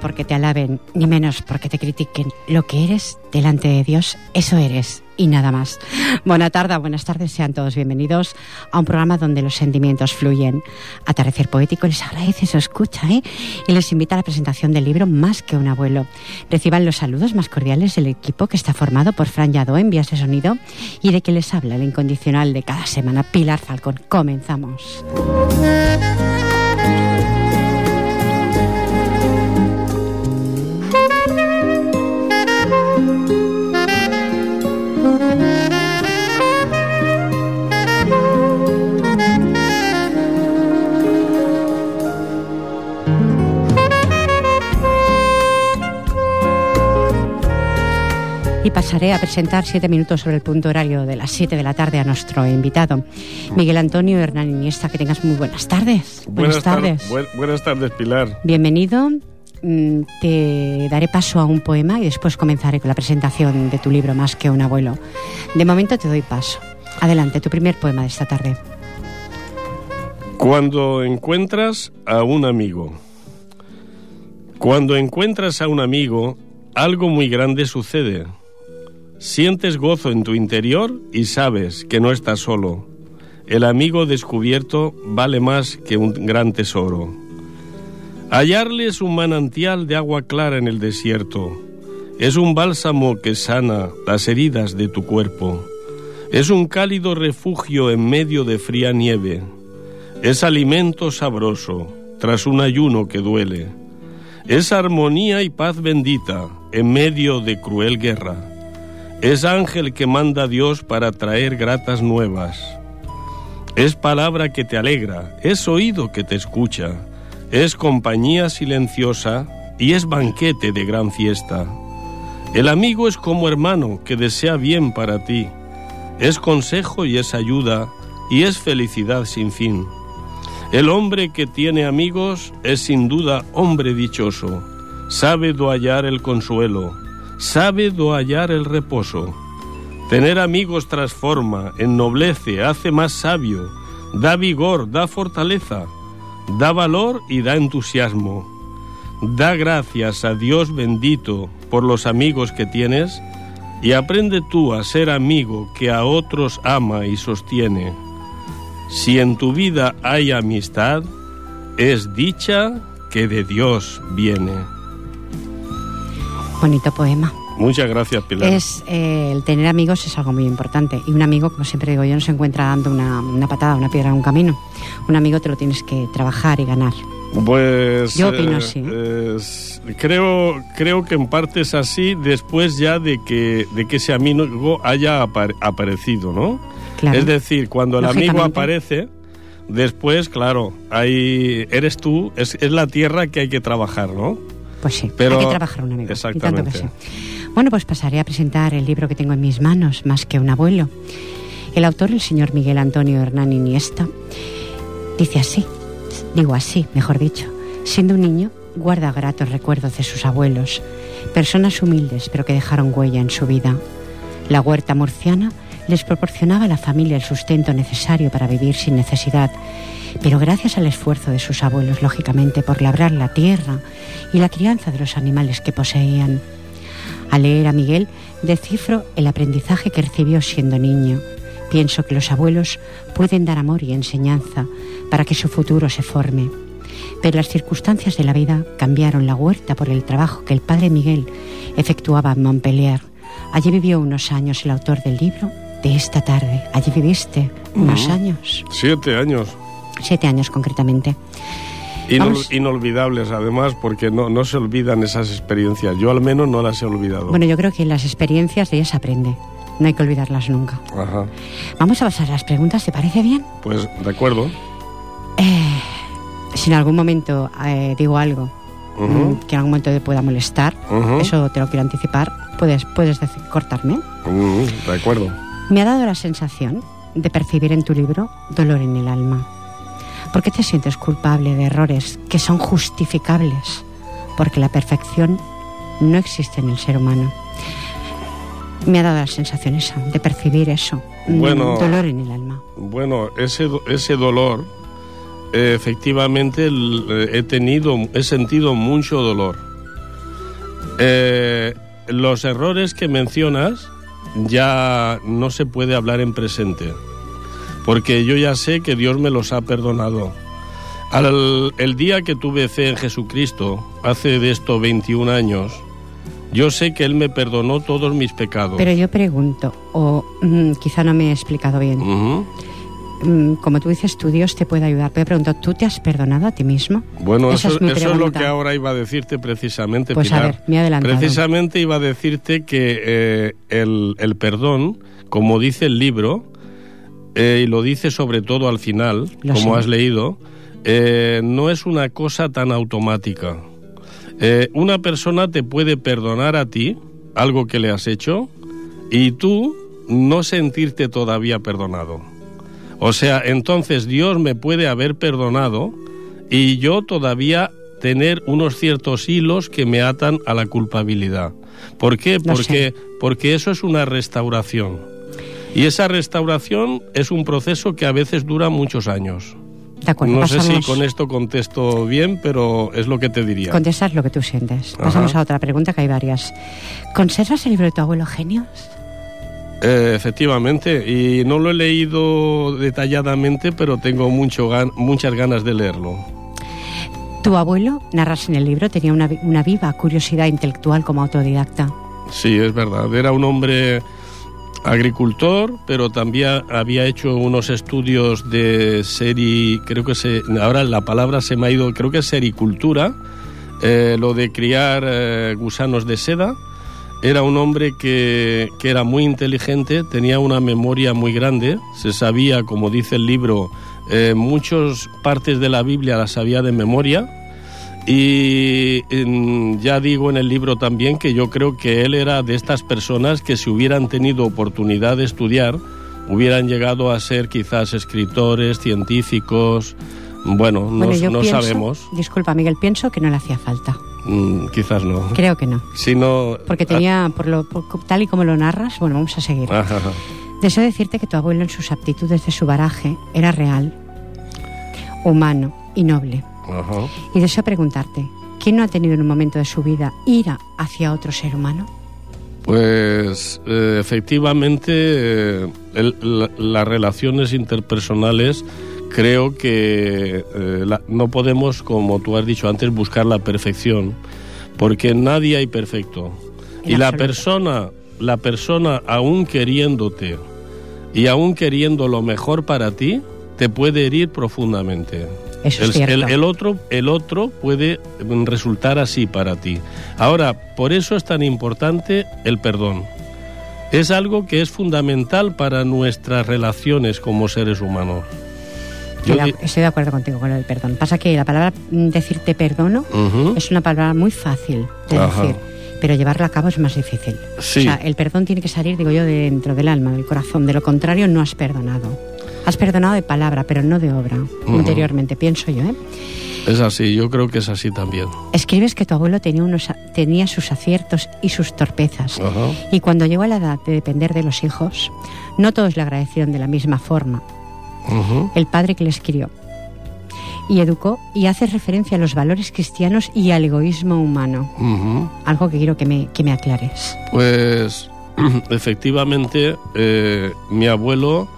Porque te alaben, ni menos porque te critiquen. Lo que eres delante de Dios, eso eres y nada más. Buena tarde, buenas tardes, sean todos bienvenidos a un programa donde los sentimientos fluyen. Atardecer Poético les agradece su escucha ¿eh? y les invita a la presentación del libro Más que un abuelo. Reciban los saludos más cordiales del equipo que está formado por Fran Yado en vías de sonido y de que les habla el incondicional de cada semana, Pilar Falcón. Comenzamos. Pasaré a presentar siete minutos sobre el punto horario de las siete de la tarde a nuestro invitado, Miguel Antonio Hernán Iniesta. Que tengas muy buenas tardes. Buenas, tardes. buenas tardes, Pilar. Bienvenido. Mm, te daré paso a un poema y después comenzaré con la presentación de tu libro Más que un abuelo. De momento te doy paso. Adelante, tu primer poema de esta tarde. Cuando encuentras a un amigo. Cuando encuentras a un amigo, algo muy grande sucede. Sientes gozo en tu interior y sabes que no estás solo. El amigo descubierto vale más que un gran tesoro. Hallarle es un manantial de agua clara en el desierto. Es un bálsamo que sana las heridas de tu cuerpo. Es un cálido refugio en medio de fría nieve. Es alimento sabroso tras un ayuno que duele. Es armonía y paz bendita en medio de cruel guerra. Es ángel que manda Dios para traer gratas nuevas. Es palabra que te alegra, es oído que te escucha, es compañía silenciosa y es banquete de gran fiesta. El amigo es como hermano que desea bien para ti, es consejo y es ayuda y es felicidad sin fin. El hombre que tiene amigos es sin duda hombre dichoso, sabe hallar el consuelo, sabe do hallar el reposo. Tener amigos transforma, ennoblece, hace más sabio, da vigor, da fortaleza, da valor y da entusiasmo. Da gracias a Dios bendito por los amigos que tienes y aprende tú a ser amigo que a otros ama y sostiene. Si en tu vida hay amistad, es dicha que de Dios viene. Bonito poema. Muchas gracias, Pilar. Es, eh, el tener amigos es algo muy importante. Y un amigo, como siempre digo yo, no se encuentra dando una, una patada, una piedra en un camino. Un amigo te lo tienes que trabajar y ganar. Pues yo opino. ¿eh? creo, creo que en parte es así después ya de que, de que ese amigo haya aparecido, ¿no? Claro. Es decir, cuando el amigo aparece, después, claro, ahí eres tú, es, es la tierra que hay que trabajar, ¿no? Pues sí, Pero- hay que trabajar un amigo. y tanto que Exactamente. sí. Bueno, pues pasaré a presentar el libro que tengo en mis manos, Más que un abuelo. El autor, el señor Miguel Antonio Hernán Iniesta, dice así, digo así, mejor dicho, siendo un niño, guarda gratos recuerdos de sus abuelos, personas humildes pero que dejaron huella en su vida. La huerta murciana les proporcionaba a la familia el sustento necesario para vivir sin necesidad, pero gracias al esfuerzo de sus abuelos, lógicamente, por labrar la tierra y la crianza de los animales que poseían. Al leer a Miguel, descifro el aprendizaje que recibió siendo niño. Pienso que los abuelos pueden dar amor y enseñanza para que su futuro se forme. Pero las circunstancias de la vida cambiaron la huerta por el trabajo que el padre Miguel efectuaba en Montpellier. Allí vivió unos años el autor del libro de esta tarde. Allí viviste unos Ujú. años, Siete años. siete años concretamente. Inol- inolvidables, además, porque no, no se olvidan esas experiencias. Yo al menos no las he olvidado. Bueno, yo creo que las experiencias de ellas se aprende. No hay que olvidarlas nunca. Ajá. Vamos a pasar las preguntas, ¿te parece bien? Pues de acuerdo. Eh, si en algún momento eh, digo algo mm, que en algún momento te pueda molestar, ujú, eso te lo quiero anticipar, puedes, puedes decir, cortarme. ujú, de acuerdo. Me ha dado la sensación de percibir en tu libro dolor en el alma. ¿Por qué te sientes culpable de errores que son justificables? Porque la perfección no existe en el ser humano. Me ha dado la sensación esa, de percibir eso, mm, Bueno. dolor en el alma. Bueno, ese, ese dolor, eh, efectivamente, eh, he tenido, he sentido mucho dolor. Eh, los errores que mencionas ya no se puede hablar en presente, porque yo ya sé que Dios me los ha perdonado. Al, el día que tuve fe en Jesucristo, hace de esto 21 años, yo sé que Él me perdonó todos mis pecados. Pero yo pregunto, o mm, quizá no me he explicado bien, como tú dices, tu Dios te puede ayudar. Pero pregunto, ¿tú te has perdonado a ti mismo? Bueno, Esa eso, es mi eso es lo que ahora iba a decirte precisamente, Pues a ver, me he adelantado. Precisamente iba a decirte que eh, el, el perdón, como dice el libro, eh, y lo dice sobre todo al final, Lo como sé. has leído, eh, no es una cosa tan automática. Una persona te puede perdonar a ti algo que le has hecho y tú no sentirte todavía perdonado. O sea, entonces Dios me puede haber perdonado y yo todavía tener unos ciertos hilos que me atan a la culpabilidad. ¿Por qué? Porque, porque eso es una restauración. Y esa restauración es un proceso que a veces dura muchos años. De acuerdo, no sé si con esto contesto bien, pero es lo que te diría. Contestas lo que tú sientes. Ajá. Pasamos a otra pregunta, que hay varias. ¿Conservas el libro de tu abuelo Genios? Eh, efectivamente, y no lo he leído detalladamente, pero tengo mucho gan- muchas ganas de leerlo. Tu abuelo, narras en el libro, tenía una, una viva curiosidad intelectual como autodidacta. Sí, es verdad. Era un hombre agricultor, pero también había hecho unos estudios de seri, creo que se, ahora la palabra se me ha ido, creo que es sericultura, eh, lo de criar eh, gusanos de seda. Era un hombre que, que era muy inteligente, tenía una memoria muy grande, se sabía, como dice el libro, eh, muchas partes de la Biblia las sabía de memoria. Y en- ya digo en el libro también que yo creo que él era de estas personas que si hubieran tenido oportunidad de estudiar, hubieran llegado a ser quizás escritores, científicos, bueno, no, bueno, no pienso, sabemos, Disculpa, Miguel, pienso que no le hacía falta. Mm, quizás no. Creo que no. Si no... Porque tenía, por lo, por- tal y como lo narras, bueno, vamos a seguir. Ah, Ajá, ajá. Deseo decirte que tu abuelo en sus aptitudes de su baraje era real, humano y noble. Ajá. Y deseo preguntarte, ¿quién no ha tenido en un momento de su vida ira hacia otro ser humano? Pues eh, efectivamente eh, el- la- las relaciones interpersonales creo que eh, la- no podemos, como tú has dicho antes, buscar la perfección, porque nadie hay perfecto. En Y la persona, la persona aún queriéndote y aún queriendo lo mejor para ti, te puede herir profundamente. Eso El, es cierto. el- el otro, el otro puede mm, resultar así para ti. Ahora, por eso es tan importante el perdón. Es algo que es fundamental para nuestras relaciones como seres humanos. Estoy, de, estoy de acuerdo contigo con lo del perdón. Pasa que la palabra mm, decir te perdono es una palabra muy fácil de Ajá. decir, pero llevarla a cabo es más difícil. Sí. O sea, el perdón tiene que salir, digo yo, de dentro del alma, del corazón. De lo contrario, no has perdonado. Has perdonado de palabra, pero no de obra, interiormente, pienso yo. ¿eh? Es así, yo creo que es así también. Escribes que tu abuelo tenía, unos, tenía sus aciertos y sus torpezas. Y cuando llegó a la edad de depender de los hijos, no todos le agradecieron de la misma forma. El padre que les crió y educó y hace referencia a los valores cristianos y al egoísmo humano. Algo que quiero que me, que me aclares. Pues efectivamente, eh, mi abuelo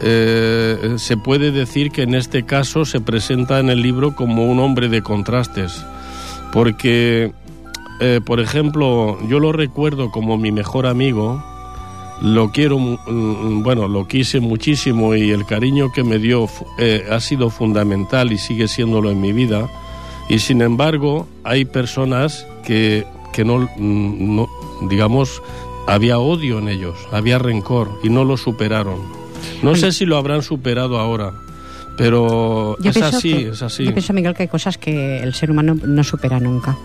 eh, se puede decir que en este caso se presenta en el libro como un hombre de contrastes, porque, eh, por ejemplo, yo lo recuerdo como mi mejor amigo, lo quiero, mu- mm, bueno, lo quise muchísimo y el cariño que me dio eh, ha sido fundamental y sigue siéndolo en mi vida. Y sin embargo, hay personas que, que no, mm, no, digamos, había odio en ellos, había rencor y no lo superaron. No sé si lo habrán superado ahora, pero Yo es así, que- es así. Yo pienso, Miguel, que hay cosas que el ser humano no supera nunca.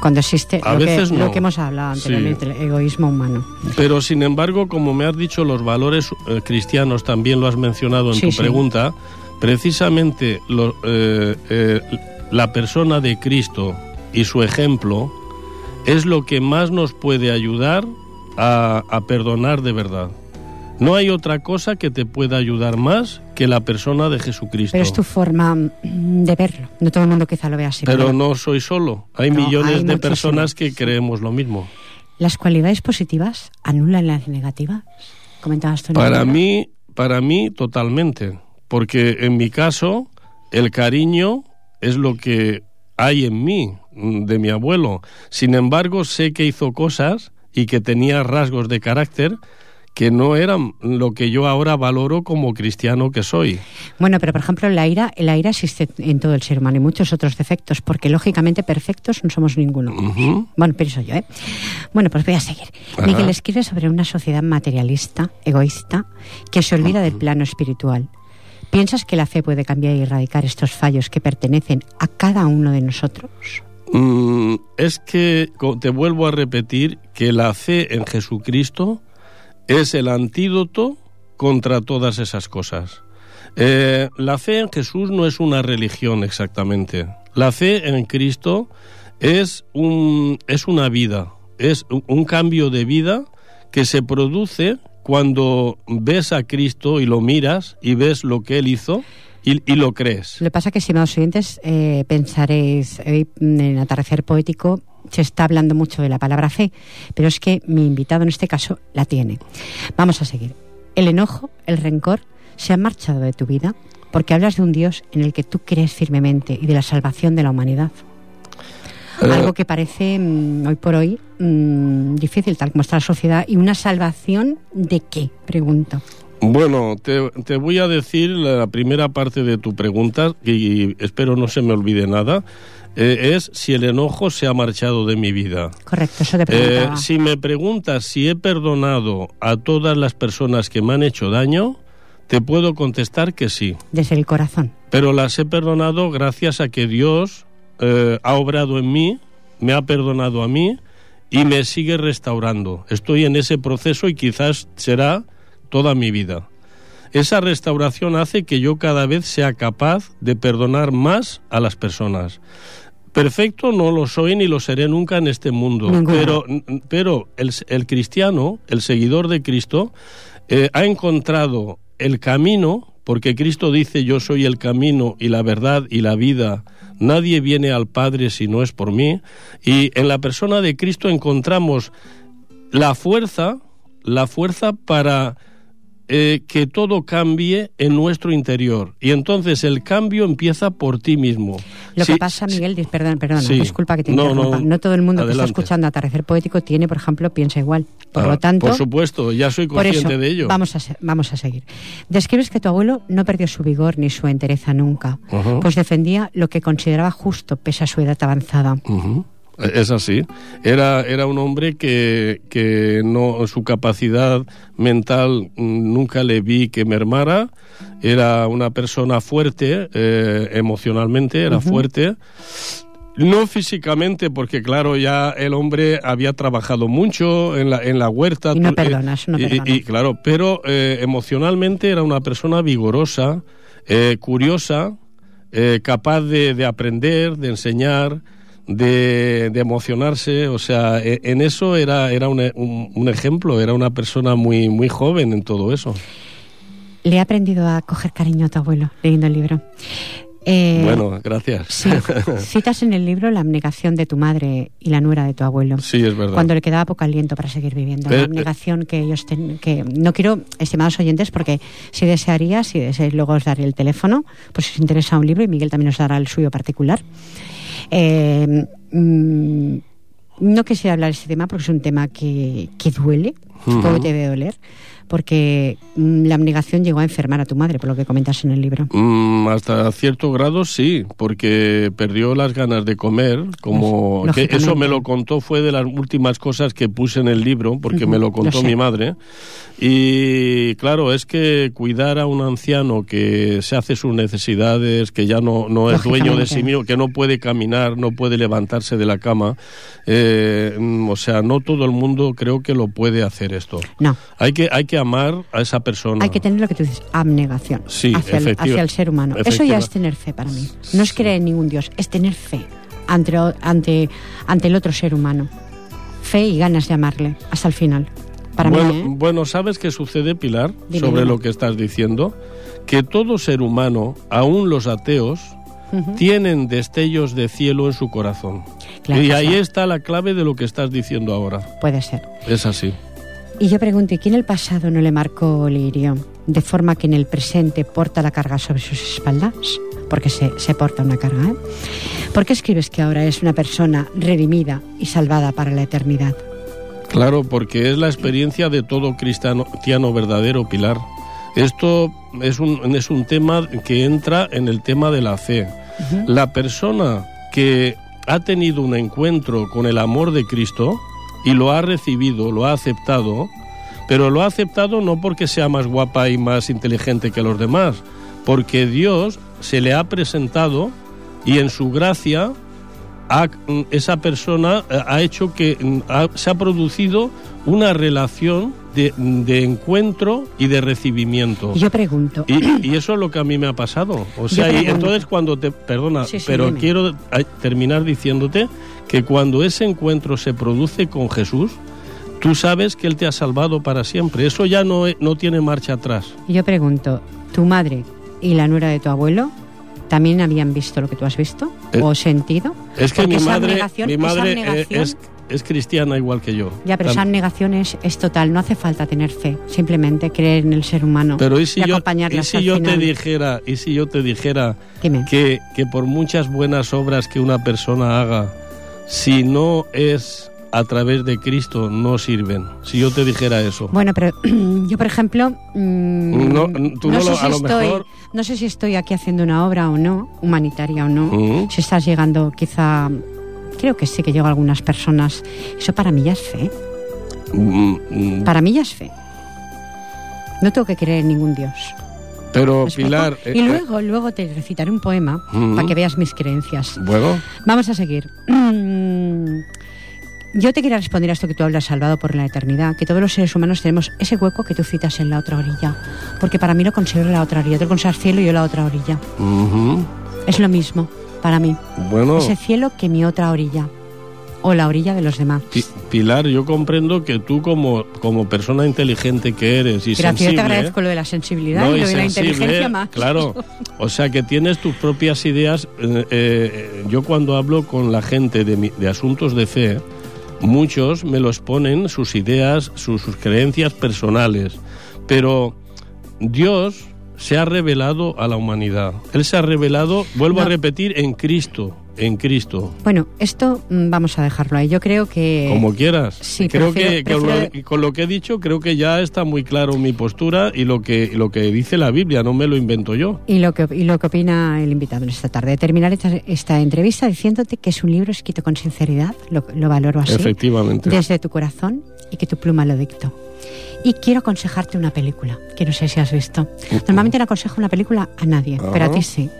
Cuando existe A lo, veces que, no. lo que hemos hablado Sí. anteriormente, el egoísmo humano. Pero sin embargo, como me has dicho, los valores eh, cristianos también lo has mencionado en Sí, tu sí. pregunta, precisamente lo- eh, eh, la persona de Cristo y su ejemplo es lo que más nos puede ayudar a, a perdonar de verdad. No hay otra cosa que te pueda ayudar más que la persona de Jesucristo. Pero es tu forma mm, de verlo. No todo el mundo quizá lo vea así. Pero no soy solo. Hay No, millones hay de personas que creemos lo mismo. ¿Las cualidades positivas anulan las negativas? Comentabas tú. Para mí, para mí totalmente, porque en mi caso el cariño es lo que hay en mí mm, de mi abuelo. Sin embargo, sé que hizo cosas y que tenía rasgos de carácter que no eran lo que yo ahora valoro como cristiano que soy. Bueno, pero por ejemplo, la ira, la ira existe en todo el ser humano y muchos otros defectos, porque lógicamente perfectos no somos ninguno. Bueno, pienso yo, ¿eh? Bueno, pues voy a seguir. Ajá. Miguel escribe sobre una sociedad materialista, egoísta, que se olvida del plano espiritual. ¿Piensas que la fe puede cambiar y erradicar estos fallos que pertenecen a cada uno de nosotros? Mm, es que te vuelvo a repetir que la fe en Jesucristo es el antídoto contra todas esas cosas. Eh, la fe en Jesús no es una religión exactamente. La fe en Cristo es, un, es una vida, es un, cambio de vida que se produce cuando ves a Cristo y lo miras y ves lo que Él hizo y, lo crees. Lo que pasa es que, estimados oyentes, eh, pensaréis, mm, en Atardecer Poético se está hablando mucho de la palabra fe, pero es que mi invitado en este caso la tiene. Vamos a seguir. El enojo, el rencor, se han marchado de tu vida porque hablas de un Dios en el que tú crees firmemente y de la salvación de la humanidad. Eh, Algo que parece mm, hoy por hoy mm, difícil, tal como está la sociedad. ¿Y una salvación de qué? Pregunto. Bueno, te, te voy a decir la primera parte de tu pregunta, y espero no se me olvide nada, eh, es si el enojo se ha marchado de mi vida. Correcto, eso te Eh, si me preguntas si he perdonado a todas las personas que me han hecho daño, te puedo contestar que sí. Desde el corazón. Pero las he perdonado gracias a que Dios eh, ha obrado en mí, me ha perdonado a mí y me sigue restaurando. Estoy en ese proceso y quizás será toda mi vida. Esa restauración hace que yo cada vez sea capaz de perdonar más a las personas. Perfecto no lo soy ni lo seré nunca en este mundo, pero, pero el, el cristiano, el seguidor de Cristo, eh, ha encontrado el camino, porque Cristo dice yo soy el camino y la verdad y la vida, nadie viene al Padre si no es por mí, y en la persona de Cristo encontramos la fuerza, la fuerza para eh, que todo cambie en nuestro interior. Y entonces el cambio empieza por ti mismo. Lo Sí, que pasa, Miguel, perdón, perdona, Sí. disculpa que te No, interrumpa. no, No, todo el mundo que está escuchando Atardecer Poético tiene, por ejemplo, piensa igual. Por Ah, lo tanto, Por supuesto, ya soy consciente eso, de ello. Vamos a, vamos a seguir. Describes que tu abuelo no perdió su vigor ni su entereza nunca, pues defendía lo que consideraba justo pese a su edad avanzada. Ujú. Es así. Era, era un hombre que, que no, su capacidad mental mm, nunca le vi que mermara. Era una persona fuerte, eh, emocionalmente, era fuerte. No físicamente, porque claro, ya el hombre había trabajado mucho en la, en la huerta. Y no perdonas, no perdonas. Y, claro, pero eh, emocionalmente era una persona vigorosa, eh, curiosa, eh, capaz de, de, aprender, de enseñar, de, de, emocionarse. O sea, e, en eso era, era un, un, un, ejemplo, era una persona muy, muy joven en todo eso. Le he aprendido a coger cariño a tu abuelo leyendo el libro. Eh, bueno, gracias. Sí, citas en el libro la abnegación de tu madre y la nuera de tu abuelo. Sí, es verdad. Cuando le quedaba poco aliento para seguir viviendo. Pero, la abnegación que ellos ten, que no quiero, estimados oyentes, porque si desearía, si deseáis, luego os daré el teléfono, pues si os interesa un libro y Miguel también os dará el suyo particular. Eh, mmm, no quisiera hablar de este tema porque es un tema que, que duele, uh -huh. que debe doler porque mm, la abnegación llegó a enfermar a tu madre, por lo que comentas en el libro. Mm, hasta cierto grado sí, porque perdió las ganas de comer, como que eso me lo contó, fue de las últimas cosas que puse en el libro, porque uh -huh. me lo contó lo mi madre. Y claro, es que cuidar a un anciano que se hace sus necesidades, que ya no, no es dueño de sí mismo, que no puede caminar, no puede levantarse de la cama, eh, o sea, no todo el mundo creo que lo puede hacer esto. No. Hay que, hay que amar a esa persona. Hay que tener lo que tú dices, abnegación sí, hacia, el, hacia el ser humano. Eso ya es tener fe para mí. No es creer en ningún Dios, es tener fe ante, ante, ante el otro ser humano. Fe y ganas de amarle hasta el final. Para bueno, mí, ¿eh? bueno, ¿sabes qué sucede, Pilar, Dime, sobre dime. lo que estás diciendo? Que todo ser humano, aún los ateos, uh -huh. tienen destellos de cielo en su corazón. Claro, y ahí está la clave de lo que estás diciendo ahora. Puede ser. Es así. Y yo pregunto, ¿y quién el pasado no le marcó lirio? De forma que en el presente porta la carga sobre sus espaldas. Porque se, se porta una carga, ¿eh? ¿Por qué escribes que ahora es una persona redimida y salvada para la eternidad? Claro, porque es la experiencia de todo cristiano verdadero, Pilar. Esto es un, es un tema que entra en el tema de la fe. Uh -huh. La persona que ha tenido un encuentro con el amor de Cristo y lo ha recibido, lo ha aceptado, pero lo ha aceptado no porque sea más guapa y más inteligente que los demás, porque Dios se le ha presentado y en su gracia ha, esa persona eh, ha hecho que ha, se ha producido una relación de, de, encuentro y de recibimiento. Yo pregunto. Y, y, eso es lo que a mí me ha pasado. O sea, y entonces cuando te. Perdona, sí, sí, pero dime. quiero terminar diciéndote que cuando ese encuentro se produce con Jesús, tú sabes que Él te ha salvado para siempre. Eso ya no, no tiene marcha atrás. Yo pregunto, ¿tu madre y la nuera de tu abuelo también habían visto lo que tú has visto eh, o sentido? Es que mi madre, mi madre es, es, cristiana igual que yo. Ya, pero esa abnegación es, es, total, no hace falta tener fe, simplemente creer en el ser humano pero ¿y si y yo, ¿y si yo te dijera, y si yo te dijera que, que por muchas buenas obras que una persona haga, si no es a través de Cristo no sirven. Si yo te dijera eso. Bueno, pero yo, por ejemplo, mmm, no, tú no, no, sé lo, si estoy, mejor... no sé si estoy aquí haciendo una obra o no, humanitaria o no, Uh -huh. si estás llegando quizá, creo que sí que llego a algunas personas. Eso para mí ya es fe. Mm, mm. Para mí ya es fe. No tengo que creer en ningún Dios. Pero ¿Me explico? Pilar, y eh, luego, luego te recitaré un poema Ujú. para que veas mis creencias. bueno, Vamos a seguir. Yo te quería responder a esto que tú hablas, salvado por la eternidad, que todos los seres humanos tenemos ese hueco que tú citas en la otra orilla. Porque para mí lo considero la otra orilla. Tú consideras cielo y yo la otra orilla. Es lo mismo para mí. bueno, Ese cielo que mi otra orilla. O la orilla de los demás. Pi- Pilar, yo comprendo que tú como, como persona inteligente que eres y Gracias, yo sensible, te agradezco lo de la sensibilidad No, y lo de la inteligencia más. Claro, o sea que tienes tus propias ideas. eh, eh, yo cuando hablo con la gente de, mi- de asuntos de fe, muchos me los ponen sus ideas, sus, sus creencias personales, pero Dios se ha revelado a la humanidad. Él se ha revelado, vuelvo a repetir, en Cristo. En Cristo. Bueno, esto mm, vamos a dejarlo ahí. Yo creo que... Como quieras. Sí, creo prefiero- que, prefiero- con lo que he dicho creo que ya está muy claro mi postura y lo que, lo que dice la Biblia, no me lo invento yo. Y lo, que, y lo que opina el invitado en esta tarde. Terminar esta, esta entrevista diciéndote que es un libro escrito con sinceridad, lo, lo valoro así, Efectivamente. desde tu corazón y que tu pluma lo dictó. Y quiero aconsejarte una película, que no sé si has visto. Normalmente no aconsejo una película a nadie, pero a ti sí.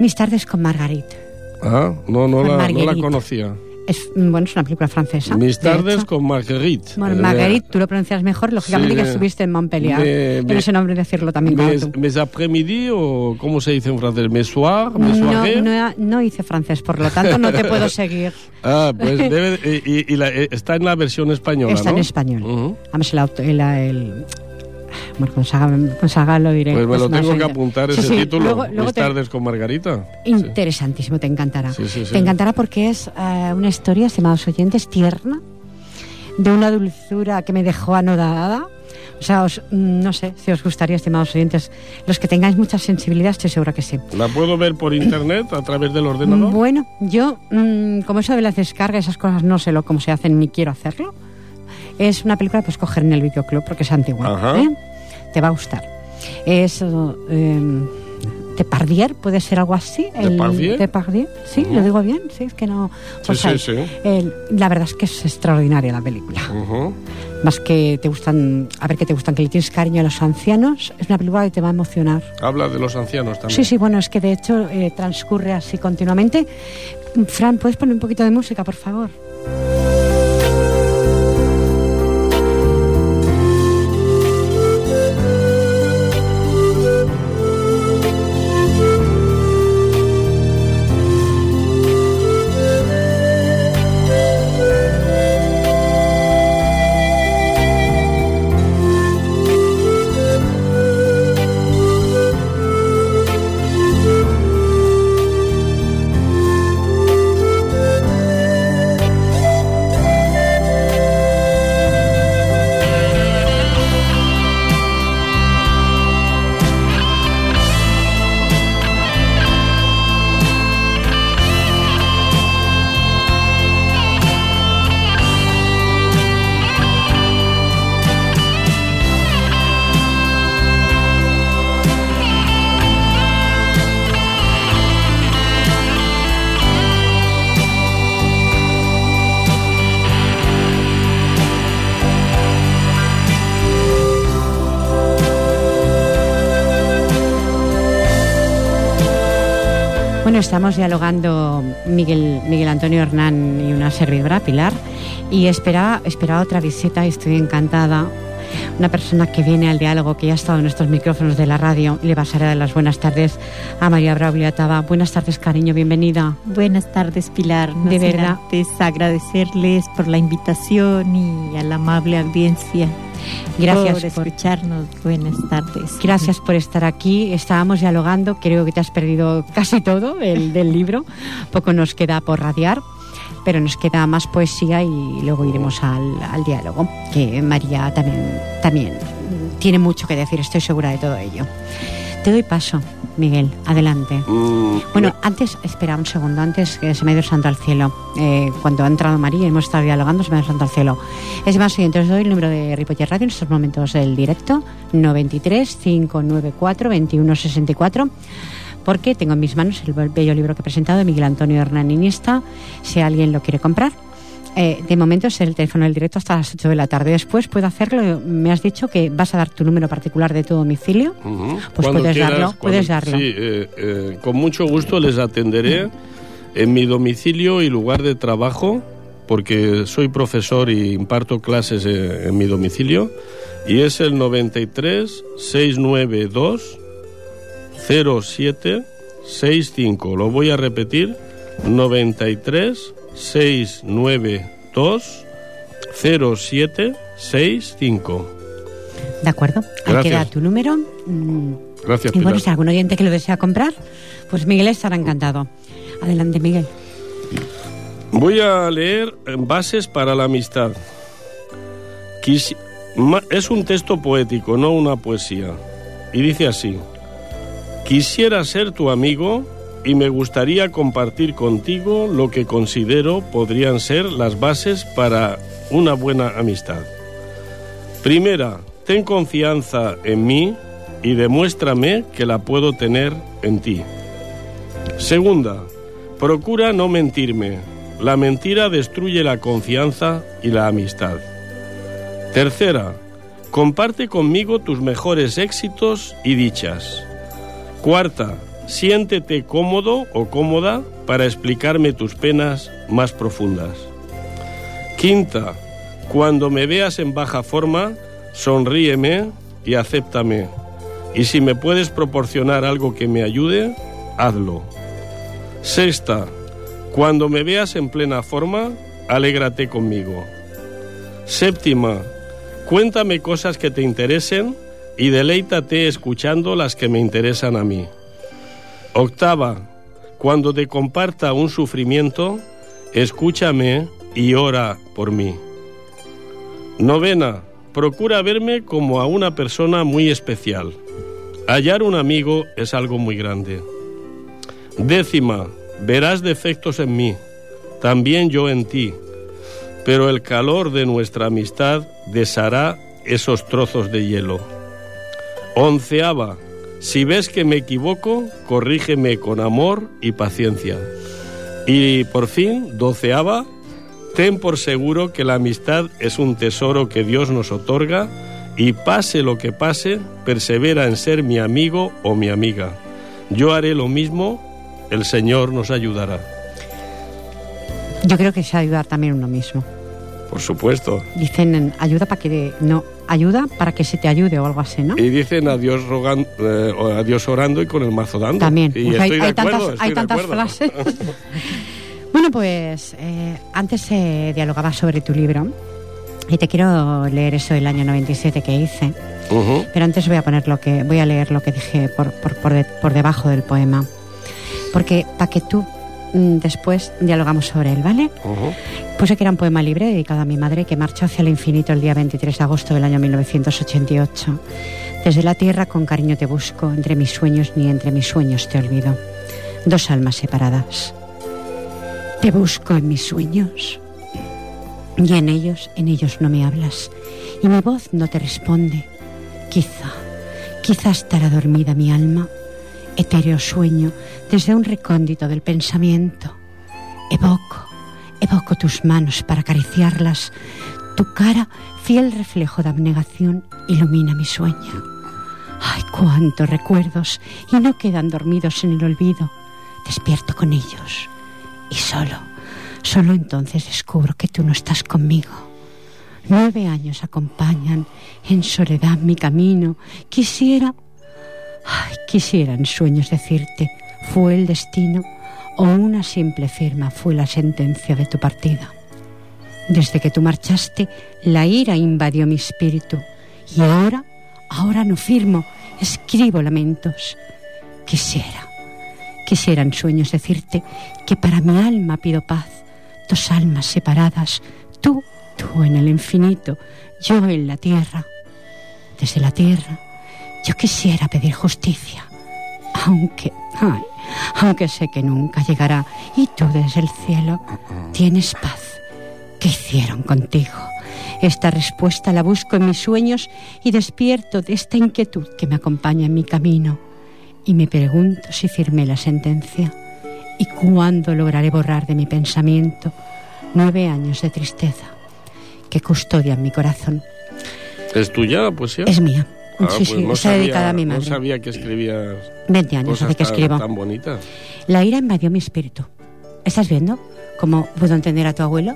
Mis tardes con Marguerite. Ah, no, no la, no la conocía. Es, mm, bueno, es una película francesa. Mis de tardes con Marguerite. Bueno, Eh, Marguerite, tú lo pronuncias mejor, lógicamente Sí, que estuviste en Montpellier. me- no me- sé nombre decirlo también mes, mes après-midi o cómo se dice en francés, mes soir, mes No, no, no hice francés, por lo tanto no te puedo seguir. Ah, pues debe, de- y, y la- eh, está en la versión española, Está en ¿no? español. Ujú. Además, el, el, el- bueno, con Saga lo diré. Pues me lo más tengo que apuntar Sí, ese sí, título, luego- luego te- tardes con Margarita. Sí. Interesantísimo, te encantará. Sí, sí, sí. Te encantará porque es eh, una historia, estimados oyentes, tierna, de una dulzura que me dejó anodada. O sea, os- mm, no sé si os gustaría, estimados oyentes, los que tengáis mucha sensibilidad, estoy segura que sí. ¿La puedo ver por internet a través del ordenador? Bueno, yo, mm, como eso de las descargas, esas cosas no sé lo, cómo se hacen ni quiero hacerlo. Es una película que puedes coger en el videoclub porque es antigua. Ajá. ¿eh? Te va a gustar. Es. eh, Depardieu, puede ser algo así. el- Depardieu. Depardieu, sí, lo digo bien, sí, es que no. Sí, pues sí, sí. El- la verdad es que es extraordinaria la película. Más que te gustan, a ver que te gustan, que le tienes cariño a los ancianos, es una película que te va a emocionar. Habla de los ancianos también. Sí, sí, bueno, es que de hecho eh, transcurre así continuamente. Fran, ¿puedes poner un poquito de música, por favor? Bueno, estamos dialogando Miguel, Miguel Antonio Hernán y una servidora, Pilar, y esperaba, esperaba otra visita y estoy encantada. Una persona que viene al diálogo, que ya ha estado en estos micrófonos de la radio, y le pasaré a dar las buenas tardes a María Braulio Ataba. Buenas tardes, cariño, bienvenida. Buenas tardes, Pilar. No De verdad. antes agradecerles por la invitación y a la amable audiencia Gracias por por, escucharnos. Buenas tardes. Gracias por estar aquí. Estábamos dialogando, creo que te has perdido casi todo del, del libro. Poco nos queda por radiar, pero nos queda más poesía y luego iremos al, al diálogo, que María también, también tiene mucho que decir, estoy segura de todo ello. Te doy paso, Miguel, adelante. Mm, Bueno, antes, espera un segundo, antes que se me ha ido santo al cielo. Eh, cuando ha entrado María y hemos estado dialogando, se me ha ido santo al cielo. Es más, siguiente, os doy el número de Ripollet Radio en estos momentos del directo, 93 594 2164 porque tengo en mis manos el bello libro que he presentado de Miguel Antonio Hernán Iniesta, si alguien lo quiere comprar. Eh, de momento es el teléfono del directo hasta las 8 de la tarde. Después puedo hacerlo. Me has dicho que vas a dar tu número particular de tu domicilio. Pues Cuando puedes quieras, darlo, cuando- puedes darlo. Sí, eh, eh, con mucho gusto les atenderé en mi domicilio y lugar de trabajo, porque soy profesor y imparto clases eh, en mi domicilio, y es el 93 692 07 65. Lo voy a repetir, 93 692 07 65. ¿De acuerdo? Ahí Gracias. queda tu número. Mm, Gracias, Y bueno, Pilar. si algún oyente que lo desea comprar, pues Miguel estará encantado. Adelante, Miguel. Voy a leer Bases para la Amistad. Es un texto poético, no una poesía. Y dice así, quisiera ser tu amigo y me gustaría compartir contigo lo que considero podrían ser las bases para una buena amistad. Primera, ten confianza en mí y demuéstrame que la puedo tener en ti. Segunda, procura no mentirme. La mentira destruye la confianza y la amistad. Tercera, comparte conmigo tus mejores éxitos y dichas. Cuarta, siéntete cómodo o cómoda para explicarme tus penas más profundas. Quinta, cuando me veas en baja forma, sonríeme y acéptame. Y si me puedes proporcionar algo que me ayude, hazlo. Sexta, cuando me veas en plena forma, alégrate conmigo. Séptima, cuéntame cosas que te interesen y deleítate escuchando las que me interesan a mí. Octava, cuando te comparta un sufrimiento, escúchame y ora por mí. Novena, procura verme como a una persona muy especial. Hallar un amigo es algo muy grande. Décima, verás defectos en mí, también yo en ti, pero el calor de nuestra amistad deshará esos trozos de hielo. Onceava, si ves que me equivoco, corrígeme con amor y paciencia. Y por fin, doceava, ten por seguro que la amistad es un tesoro que Dios nos otorga y pase lo que pase, persevera en ser mi amigo o mi amiga. Yo haré lo mismo, el Señor nos ayudará. Yo creo que es ayudar también uno mismo. Por supuesto. Dicen ayuda para que no ayuda para que se te ayude o algo así, ¿no? Y dicen adiós rogando, eh, a Dios orando y con el mazo dando. También. Y Pues hay, de hay acuerdo, tantas, hay tantas frases. bueno, pues eh, antes se dialogaba sobre tu libro y te quiero leer eso del año 97 que hice. Pero antes voy a poner lo que voy a leer lo que dije por, por, por, de- por debajo del poema. Porque para que tú después dialogamos sobre él, ¿vale? Ujú. Puse que era un poema libre dedicado a mi madre que marchó hacia el infinito el día 23 de agosto del año 1988. Desde la tierra con cariño te busco, entre mis sueños ni entre mis sueños te olvido. Dos almas separadas. Te busco en mis sueños y en ellos, en ellos no me hablas y mi voz no te responde. Quizá, quizá estará dormida mi alma, etéreo sueño desde un recóndito del pensamiento. Evoco, evoco tus manos para acariciarlas. Tu cara, fiel reflejo de abnegación, ilumina mi sueño. Ay, cuántos recuerdos y no quedan dormidos en el olvido. Despierto con ellos y solo, solo entonces descubro que tú no estás conmigo. Nueve años acompañan en soledad mi camino. Quisiera, ay, quisiera en sueños decirte, fue el destino o una simple firma fue la sentencia de tu partida. Desde que tú marchaste, la ira invadió mi espíritu y ahora, ahora no firmo, escribo lamentos. Quisiera, quisiera en sueños decirte que para mi alma pido paz, dos almas separadas, tú, tú en el infinito, yo en la tierra. Desde la tierra, yo quisiera pedir justicia, aunque, ay, aunque sé que nunca llegará, y tú desde el cielo tienes paz. ¿Qué hicieron contigo? Esta respuesta la busco en mis sueños y despierto de esta inquietud que me acompaña en mi camino. Y me pregunto si firmé la sentencia y cuándo lograré borrar de mi pensamiento nueve años de tristeza que custodian mi corazón. ¿Es tuya la poesía? Es mía. Ah, sí, pues sí, no está sabía- dedicada a mi No madre. sabía que escribías 20 años cosas hace que tan, escribo. tan bonitas. La ira invadió mi espíritu. ¿Estás viendo cómo puedo entender a tu abuelo?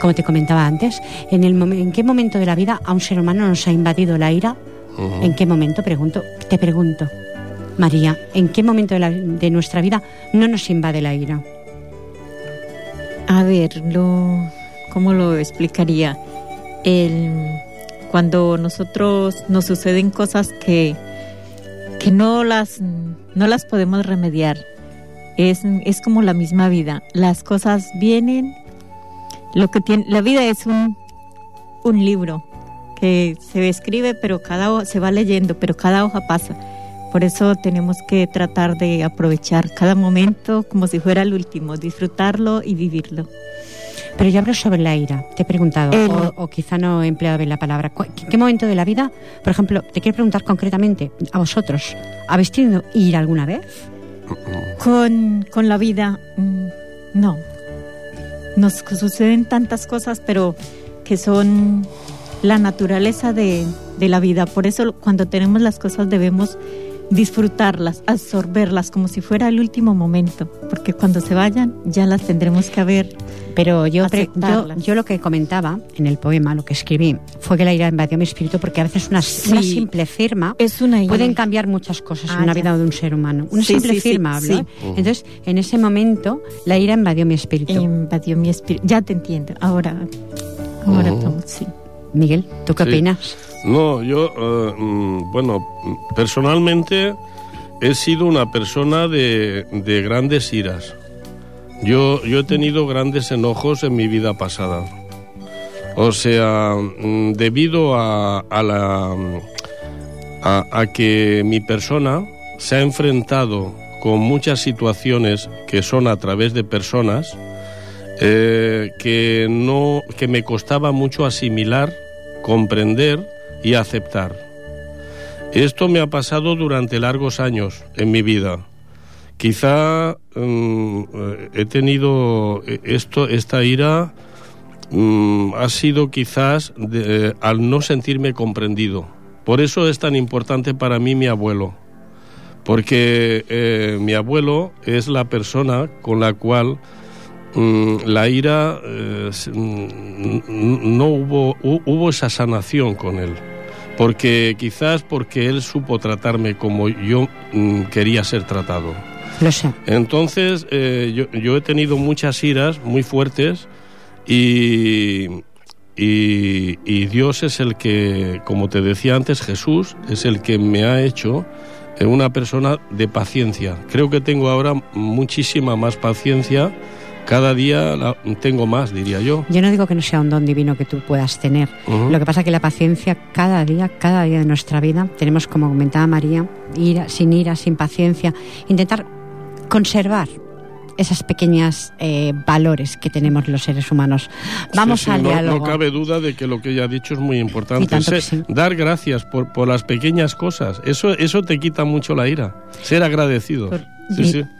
Como te comentaba antes, ¿en, el momen- ¿en qué momento de la vida a un ser humano nos ha invadido la ira? ¿En qué momento? Pregunto, te pregunto, María, ¿en qué momento de, la- de nuestra vida no nos invade la ira? A ver, lo, ¿cómo lo explicaría? El, cuando nosotros nos suceden cosas que, que no, las, no las podemos remediar, es, es como la misma vida. Las cosas vienen, lo que tiene, la vida es un, un libro que se escribe, pero cada se va leyendo, pero cada hoja pasa. Por eso tenemos que tratar de aprovechar cada momento como si fuera el último, disfrutarlo y vivirlo. Pero yo hablo sobre la ira. Te he preguntado, o, quizá no he empleado bien la palabra. ¿Qué, momento de la vida, por ejemplo, te quiero preguntar concretamente a vosotros, ¿habéis tenido ira alguna vez? Con, con la vida, mm, no. Nos suceden tantas cosas, pero que son la naturaleza de, de la vida. Por eso cuando tenemos las cosas debemos disfrutarlas, absorberlas como si fuera el último momento, porque cuando se vayan ya las tendremos que haber. Pero yo, yo, lo que comentaba en el poema, lo que escribí, fue que la ira invadió mi espíritu porque a veces una, simple firma es una pueden cambiar muchas cosas en la ah, vida de un ser humano. Una simple firma, hablo. ¿eh? Entonces, en ese momento, la ira invadió mi espíritu. Invadió mi espíritu. Ya te entiendo. Ahora, ahora, sí. Miguel, ¿tú qué opinas? No, yo, eh, mm, bueno, personalmente he sido una persona de, grandes iras. Yo, yo he tenido grandes enojos en mi vida pasada. O sea, mm, debido a, la, a, que mi persona se ha enfrentado con muchas situaciones que son a través de personas eh, que, no, que me costaba mucho asimilar, comprender y aceptar. Esto me ha pasado durante largos años en mi vida. Quizá mm, he tenido esto, esta ira mm, ha sido quizás eh, al no sentirme comprendido. Por eso es tan importante para mí mi abuelo, porque eh, mi abuelo es la persona con la cual mm, la ira eh, no hubo hubo esa sanación con él porque quizás porque él supo tratarme como yo mm, quería ser tratado. Lo sé. Entonces, eh, yo, he tenido muchas iras muy fuertes y, y, Dios es el que, como te decía antes, Jesús es el que me ha hecho una persona de paciencia. Creo que tengo ahora muchísima más paciencia cada día tengo más, diría yo. Yo no digo que no sea un don divino que tú puedas tener. Lo que pasa es que la paciencia cada día, cada día de nuestra vida, tenemos, como comentaba María, ira, sin ira, sin paciencia, intentar conservar esas pequeñas eh, valores que tenemos los seres humanos. Vamos al diálogo. No cabe duda de que lo que ella ha dicho es muy importante. Dar gracias por, por, las pequeñas cosas. Eso, eso te quita mucho la ira. Ser agradecido.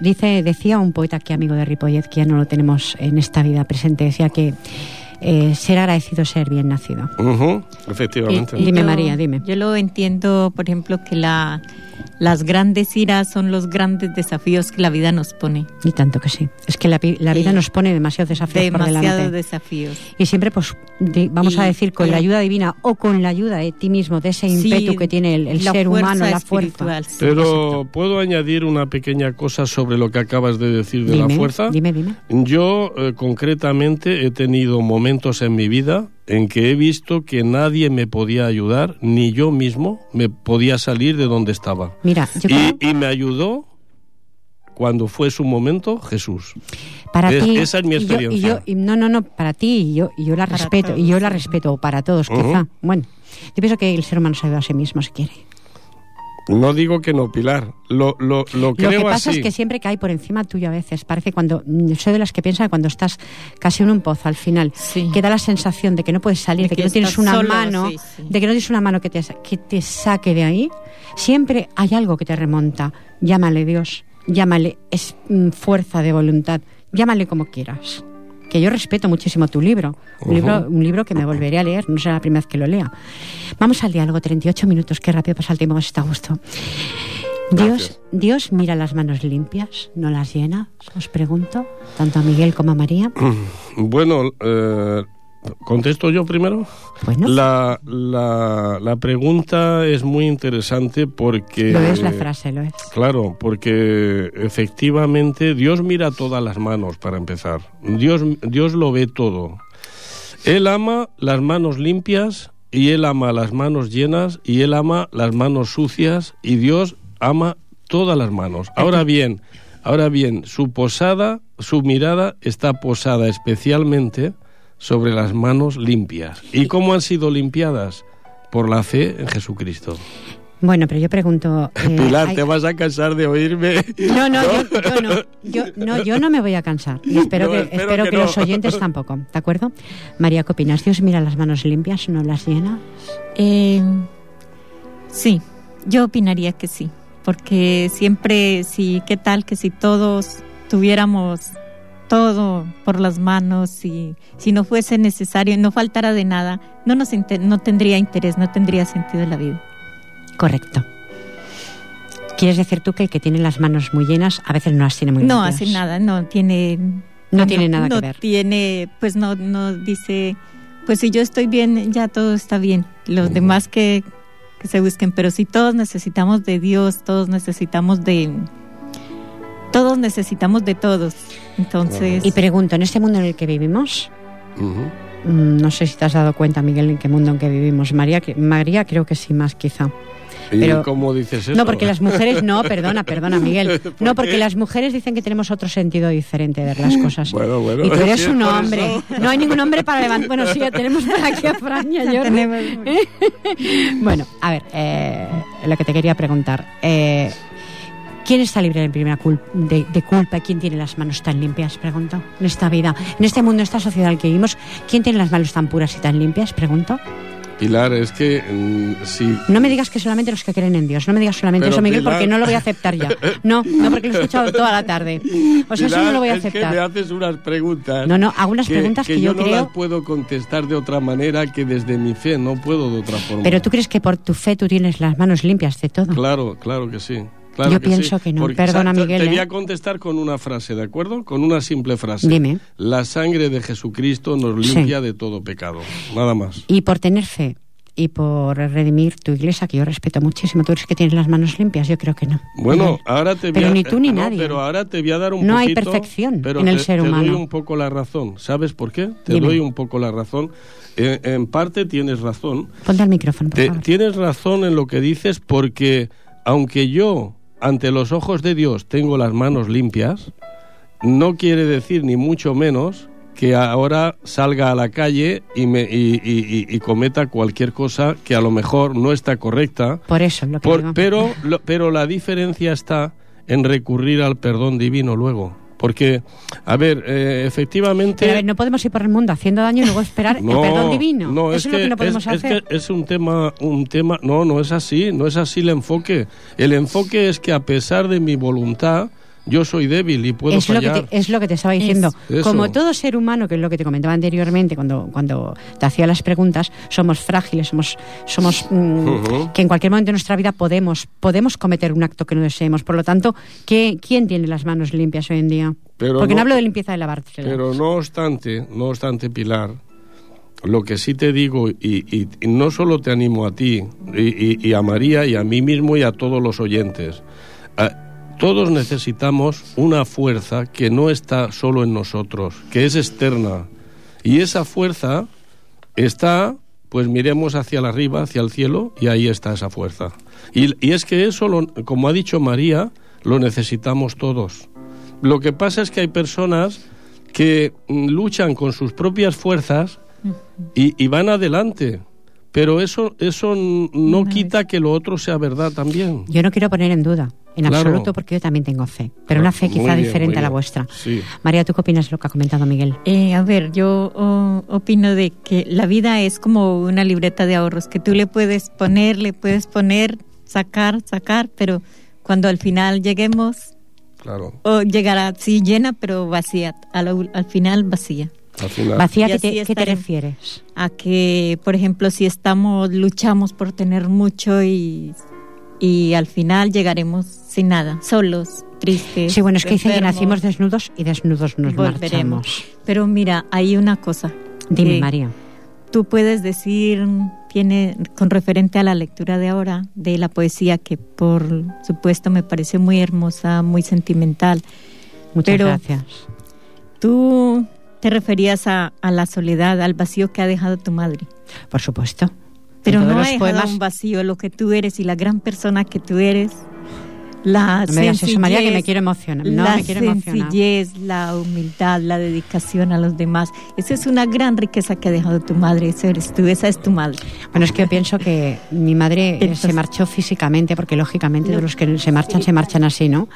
Dice, decía un poeta que amigo de Ripollet, que ya no lo tenemos en esta vida presente, decía que eh, ser agradecido es ser bien nacido. efectivamente. dime, María, dime. Yo lo entiendo, por ejemplo, que la las grandes iras son los grandes desafíos que la vida nos pone. Y tanto que sí. Es que la, vida nos pone demasiados desafíos demasiados desafíos. Y siempre, pues, vamos a decir, con la ayuda divina o con la ayuda de ti mismo, de ese ímpetu que tiene el, ser humano, la fuerza. Pero, ¿puedo añadir una pequeña cosa sobre lo que acabas de decir de la fuerza? Dime, dime. Yo, eh, concretamente, he tenido momentos en mi vida en que he visto que nadie me podía ayudar, ni yo mismo me podía salir de donde estaba. Mira, y, me ayudó cuando fue su momento Jesús. Para ti, esa es mi experiencia. Y yo, no, no, no, para ti y yo, y yo la respeto, y yo la respeto para todos, quizá. Bueno, yo pienso que el ser humano se ayuda a sí mismo si quiere. No digo que no, Pilar. Lo, lo, lo creo Lo que pasa es que siempre cae por encima tuyo a veces. Parece cuando. Soy de las que piensan cuando estás casi en un pozo al final. Que da la sensación de que no puedes salir, de, que, no tienes una mano, de que no tienes una mano que te, que te saque de ahí. Siempre hay algo que te remonta. Llámale Dios. Llámale es, mm, fuerza de voluntad. Llámale como quieras que yo respeto muchísimo tu libro, un, libro, un libro que me volveré a leer, no será la primera vez que lo lea. Vamos al diálogo, 38 minutos, qué rápido pasa el tiempo, está a gusto. Dios, Dios mira las manos limpias, no las llena, os pregunto, tanto a Miguel como a María. Bueno, eh, ¿Contesto yo primero? La, la, pregunta es muy interesante porque... Lo es la frase, lo es. Claro, porque efectivamente Dios mira todas las manos para empezar. Dios, Dios lo ve todo. Él ama las manos limpias y Él ama las manos llenas y Él ama las manos sucias y Dios ama todas las manos. Ahora bien, ahora bien, su posada, su mirada está posada especialmente sobre las manos limpias. ¿Y cómo han sido limpiadas? Por la fe en Jesucristo. Bueno, pero yo pregunto... eh, Pilar, ¿te vas a cansar de oírme? No, no, Yo, no. Yo, no, yo no me voy a cansar. Y espero que, espero, que, los oyentes tampoco, ¿de acuerdo? María, ¿qué opinas? ¿Dios mira las manos limpias, no las llenas? Eh, sí, yo opinaría que sí. Porque siempre, sí, ¿qué tal que si todos tuviéramos todo por las manos y si no fuese necesario, no faltara de nada, no, nos no tendría interés, no tendría sentido la vida. Correcto. ¿Quieres decir tú que el que tiene las manos muy llenas a veces no las tiene muy No hace nada, no tiene... No, tiene nada que ver. tiene, pues no, no dice, pues si yo estoy bien, ya todo está bien. Los demás que, que se busquen, pero si todos necesitamos de Dios, todos necesitamos de... Todos necesitamos de todos. Entonces... Y pregunto, ¿en este mundo en el que vivimos? Mm, no sé si te has dado cuenta, Miguel, en qué mundo en que vivimos. María, María creo que sí más, quizá. Pero, cómo dices eso? No, porque las mujeres, no, perdona, perdona, Miguel. no, porque las mujeres dicen que tenemos otro sentido diferente de ver las cosas. Bueno, bueno. Y tú eres un hombre. No hay ningún hombre para levantar. Bueno, sí, ya tenemos por aquí a Fran y a bueno, a ver, eh, lo que te quería preguntar. Eh, ¿Quién está libre de, primera de, de, culpa? ¿Quién tiene las manos tan limpias? Pregunto. En esta vida, en este mundo, en esta sociedad en que vivimos, ¿quién tiene las manos tan puras y tan limpias? Pregunto. Pilar, es que mm, si... No me digas que solamente los que creen en Dios, no me digas solamente eso, Miguel, porque no lo voy a aceptar ya. No, no, porque lo he escuchado toda la tarde. O sea, eso no lo voy a aceptar. Es que me haces unas preguntas... No, no, algunas preguntas que, yo, yo no las puedo contestar de otra manera que desde mi fe, no puedo de otra forma. Pero tú crees que por tu fe tú tienes las manos limpias de todo. Claro, claro que sí. Yo pienso que no. Perdona, Miguel. Te voy a ¿eh? contestar con una frase, ¿de acuerdo? Con una simple frase. Dime. La sangre de Jesucristo nos limpia de todo pecado. Nada más. Y por tener fe, y por redimir tu iglesia, que yo respeto muchísimo. ¿Tú crees que tienes las manos limpias? Yo creo que no. Bueno, ahora te voy pero a, ni tú ni nadie. Pero ahora te voy a dar un no poquito... Hay perfección pero en el te, ser humano. Te doy un poco la razón. ¿Sabes por qué? Te doy un poco la razón. En, en, parte tienes razón. Ponte al micrófono, por te, favor. Tienes razón en lo que dices porque aunque yo, ante los ojos de Dios, tengo las manos limpias, no quiere decir ni mucho menos que ahora salga a la calle y, me, y, y, y, cometa cualquier cosa que a lo mejor no está correcta. Por eso, lo que por, digo. pero, lo, pero la diferencia está en recurrir al perdón divino luego. Porque, a ver, eh, efectivamente... Pero a ver, no podemos ir por el mundo haciendo daño y luego esperar no, el perdón divino. No, Eso es, es, lo que no podemos es, hacer. Es que es un tema, un tema... No, no es así, no es así el enfoque. El enfoque es que a pesar de mi voluntad yo soy débil y puedo es fallar. Lo que te, es lo que te estaba diciendo. Es, Como todo ser humano, que es lo que te comentaba anteriormente cuando, cuando te hacía las preguntas, somos frágiles, somos, somos mm, uh -huh. que en cualquier momento de nuestra vida podemos, podemos cometer un acto que no deseemos. Por lo tanto, ¿qué, ¿quién tiene las manos limpias hoy en día? Pero Porque no, no hablo de limpieza de lavarse. Pero no obstante, no obstante, Pilar, lo que sí te digo, y, y, y no solo te animo a ti, y, y, a María, y a mí mismo, y a todos los oyentes, a, todos necesitamos una fuerza que no está solo en nosotros, que es externa. Y esa fuerza está, pues miremos hacia la arriba, hacia el cielo, y ahí está esa fuerza. Y, y es que eso, lo, como ha dicho María, lo necesitamos todos. Lo que pasa es que hay personas que mm, luchan con sus propias fuerzas y, y van adelante pero eso eso no quita que lo otro sea verdad también. Yo no quiero poner en duda, en claro. absoluto, porque yo también tengo fe, pero una fe quizá bien, diferente a la vuestra. Sí. María, ¿tú qué opinas de lo que ha comentado Miguel? Eh, a ver, yo oh, opino de que la vida es como una libreta de ahorros, que tú le puedes poner, le puedes poner, sacar, sacar, pero cuando al final lleguemos, claro. o llegará, sí, llena, pero vacía, al, al final vacía. Al final. Vacía, Y ¿qué así te, ¿qué te refieres? a que, por ejemplo, si estamos, luchamos por tener mucho y, y al final llegaremos sin nada, solos, tristes. Sí, bueno, es que dicen que nacimos desnudos y desnudos nos Volveremos. marchamos. Pero mira, hay una cosa. Dime, María. Tú puedes decir, tiene, con referente a la lectura de ahora, de la poesía, que por supuesto me parece muy hermosa, muy sentimental. Muchas Pero- gracias. Tú te referías a, a la soledad, al vacío que ha dejado tu madre. Por supuesto. Pero no ha dejado poemas- un vacío lo que tú eres y la gran persona que tú eres. La No me digas eso, María, que me quiero emocionar. No, la me quiero emocionar. sencillez, la humildad, la dedicación a los demás. Esa es una gran riqueza que ha dejado tu madre. Esa eres tú, esa es tu madre. Bueno, es que yo pienso que mi madre eh, Entonces- se marchó físicamente, porque lógicamente de los que se marchan, se marchan así, ¿no?